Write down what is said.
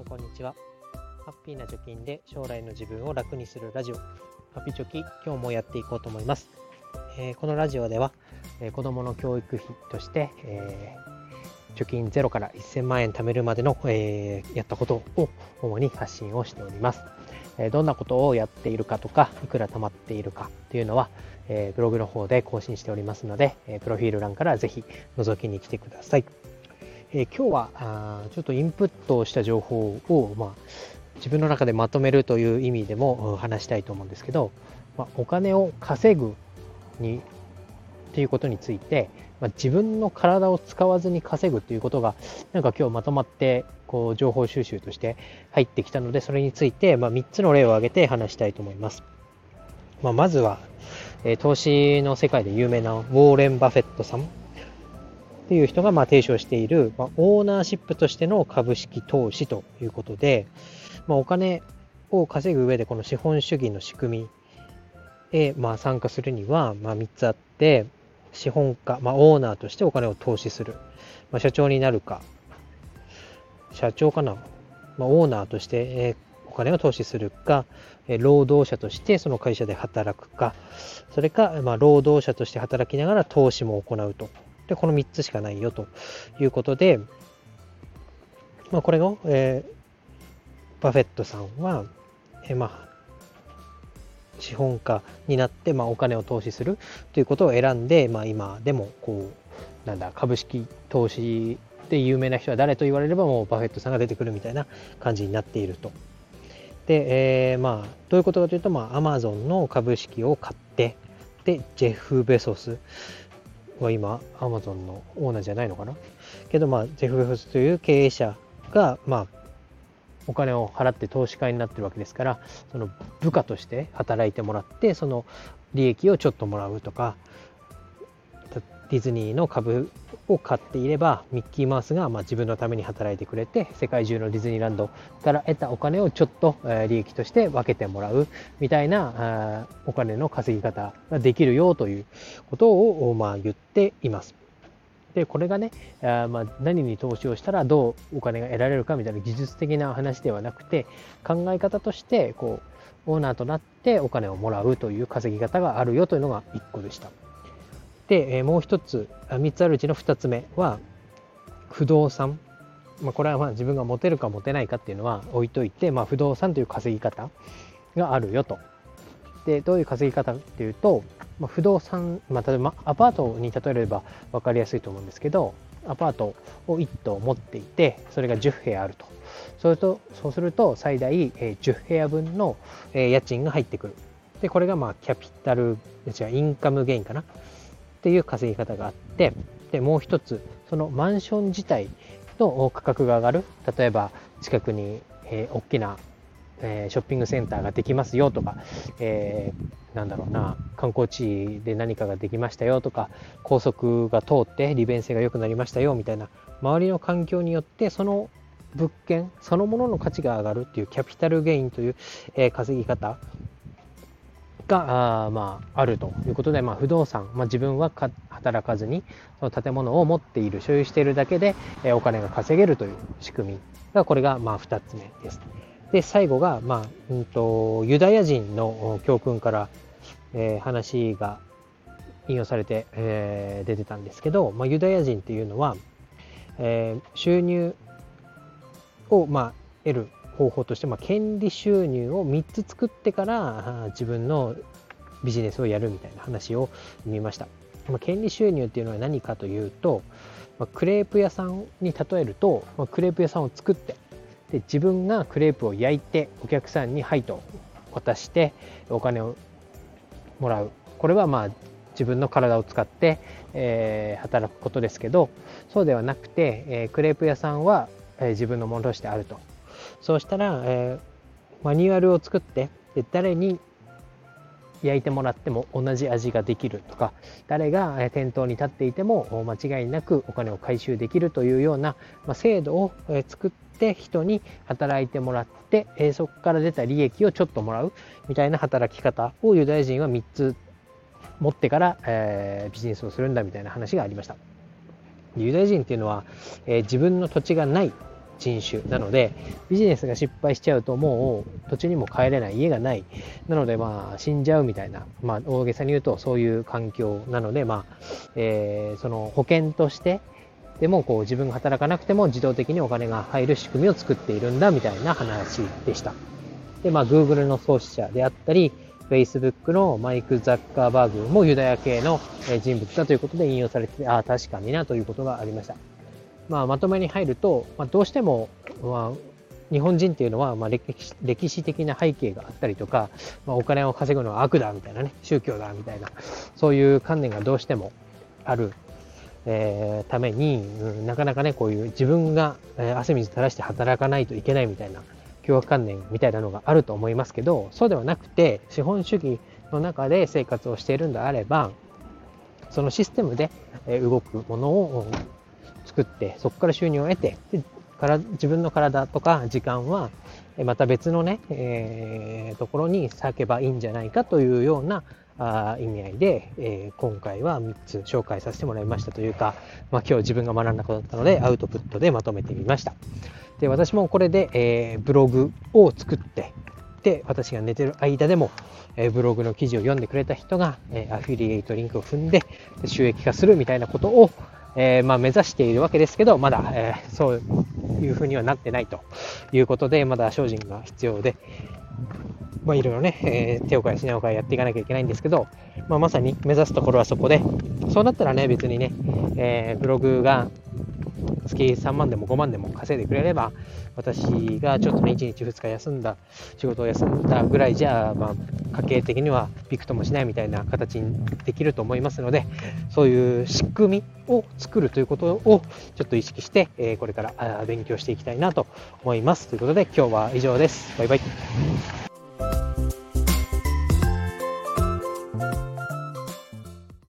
んこんにちは。ハッピーな貯金で将来の自分を楽にするラジオ。ハピチョキ今日もやっていこうと思います、えー、このラジオでは、えー、子供の教育費として、えー、貯金ゼロから1000万円貯めるまでの、えやったことを主に発信をしております、えどんなことをやっているかとかいくら貯まっているかというのは、えブログの方で更新しておりますので、えプロフィール欄からぜひ覗きに来てください。えー、今日はあちょっとインプットした情報を、まあ、自分の中でまとめるという意味でも話したいと思うんですけど、まあ、お金を稼ぐにっていうことについて、まあ、自分の体を使わずに稼ぐということがなんか今日まとまってこう情報収集として入ってきたのでそれについて、ま、3つの例を挙げて話したいと思います。ま、まずは、えー、投資の世界で有名なウォーレン・バフェットさんっていう人がまあ提唱している、ま、オーナーシップとしての株式投資ということで、ま、お金を稼ぐ上でこの資本主義の仕組みへまあ参加するにはま3つあって資本家、ま、オーナーとしてお金を投資する、まあ、社長になるか社長かな、ま、オーナーとして、えお金を投資するか、労働者としてその会社で働くかそれか、ま、労働者として働きながら投資も行うと。で、この3つしかないよということで、まあ、これの、えー、バフェットさんは、えー、まあ、資本家になって、まあ、お金を投資するということを選んで、まあ、今でもこうなんだ株式投資で有名な人は誰と言われればもうバフェットさんが出てくるみたいな感じになっていると。で、えー、まあどういうことかというと、まあ、アマゾンの株式を買ってでジェフ・ベソスは今、アマゾンのオーナーじゃないのかな？けど、まあ、ジェフ・ベフスという経営者が、まあ、お金を払って投資家になってるわけですから、その部下として働いてもらって、その利益をちょっともらうとか、ディズニーの株を買っていればミッキーマウスがま自分のために働いてくれて世界中のディズニーランドから得たお金をちょっと利益として分けてもらうみたいなお金の稼ぎ方ができるよということをまあ言っています。でこれがねあまあ何に投資をしたらどうお金が得られるかみたいな技術的な話ではなくて考え方としてこうオーナーとなってお金をもらうという稼ぎ方があるよというのが1個でした。で、えもう一つ、3つあるうちの2つ目は、不動産。まあ、これはまあ自分が持てるか持てないかっていうのは置いといて、まあ、不動産という稼ぎ方があるよと。で、どういう稼ぎ方っていうと、まあ、不動産、まあ、例えばアパートに例えれば分かりやすいと思うんですけど、アパートを1棟持っていて、それが10部屋あると。それとそうすると最大10部屋分の家賃が入ってくる。で、これがまあキャピタル、違う、インカムゲインかな。っていう稼ぎ方があってでもう一つそのマンション自体の価格が上がる。例えば近くに、えー、大きな、えー、ショッピングセンターができますよとか、えー、なんだろうな観光地で何かができましたよとか高速が通って利便性が良くなりましたよみたいな周りの環境によってその物件そのものの価値が上がるっていうキャピタルゲインという、えー、稼ぎ方があ,、まあ、あるということで、まあ、不動産、まあ、自分は働かずにその建物を持っている所有しているだけで、えお金が稼げるという仕組みがこれがまあ2つ目です。で最後が、まあうんと、ユダヤ人の教訓から、えー、話が引用されて、えー、出てたんですけど、まあ、ユダヤ人っていうのは、えー、収入を、まあ、得る方法として、まあ、権利収入を3つ作ってから自分のビジネスをやるみたいな話を見ました。まあ、権利収入っていうのは何かというと、まあ、クレープ屋さんに例えると、まあ、クレープ屋さんを作ってで自分がクレープを焼いてお客さんに「はい」と渡してお金をもらうこれはまあ自分の体を使って、えー、働くことですけどそうではなくて、えー、クレープ屋さんは、えー、自分のものとしてあるとそうしたら、えー、マニュアルを作ってで誰に焼いてもらっても同じ味ができるとか誰が店頭に立っていても間違いなくお金を回収できるというような、まあ、制度を作って人に働いてもらって、えそこから出た利益をちょっともらうみたいな働き方をユダヤ人は3つ持ってから、えー、ビジネスをするんだみたいな話がありました。ユダヤ人っていうのは、えー、自分の土地がない人種なのでビジネスが失敗しちゃうともう土地にも帰れない家がないなのでまあ死んじゃうみたいな、まあ、大げさに言うとそういう環境なので、まあえー、その保険としてでもこう自分が働かなくても自動的にお金が入る仕組みを作っているんだみたいな話でした。で、まあ、Google の創始者であったり、Facebook のマイク・ザッカーバーグもユダヤ系の人物だということで引用されてて、ああ、確かになということがありました。まあ、まとめに入ると、まあ、どうしても、まあ、日本人っていうのは、まあ歴史、歴史的な背景があったりとか、まあ、お金を稼ぐのは悪だみたいなね、宗教だみたいな、そういう観念がどうしてもある、えー、ために、うん、なかなかね、こういう自分が、えー、汗水垂らして働かないといけないみたいな凶悪観念みたいなのがあると思いますけど、そうではなくて、資本主義の中で生活をしているんであれば、そのシステムで動くものを作って、そこから収入を得て、でから自分の体とか時間はまた別のね、えー、ところに割けばいいんじゃないかというようなあ意味合いで、えー、今回は3つ紹介させてもらいましたというか、まあ、今日自分が学んだことだったのでアウトプットでまとめてみました。で私もこれで、えー、ブログを作ってで私が寝てる間でも、え、ブログの記事を読んでくれた人が、え、アフィリエイトリンクを踏んで収益化するみたいなことを、えまあ、目指しているわけですけどまだ、えそういうふうにはなってないということでまだ精進が必要で、まあ、いろいろね、え手を変え品を変えやっていかなきゃいけないんですけど、まあ、まさに目指すところはそこでそうなったらね別にね、えブログが月3万でも5万でも稼いでくれれば、私がちょっとね、1日2日休んだ、仕事を休んだぐらいじゃ、まあ、家計的にはびくともしないみたいな形にできると思いますので、そういう仕組みを作るということをちょっと意識して、えこれから勉強していきたいなと思います。ということで、今日は以上です。バイバイ。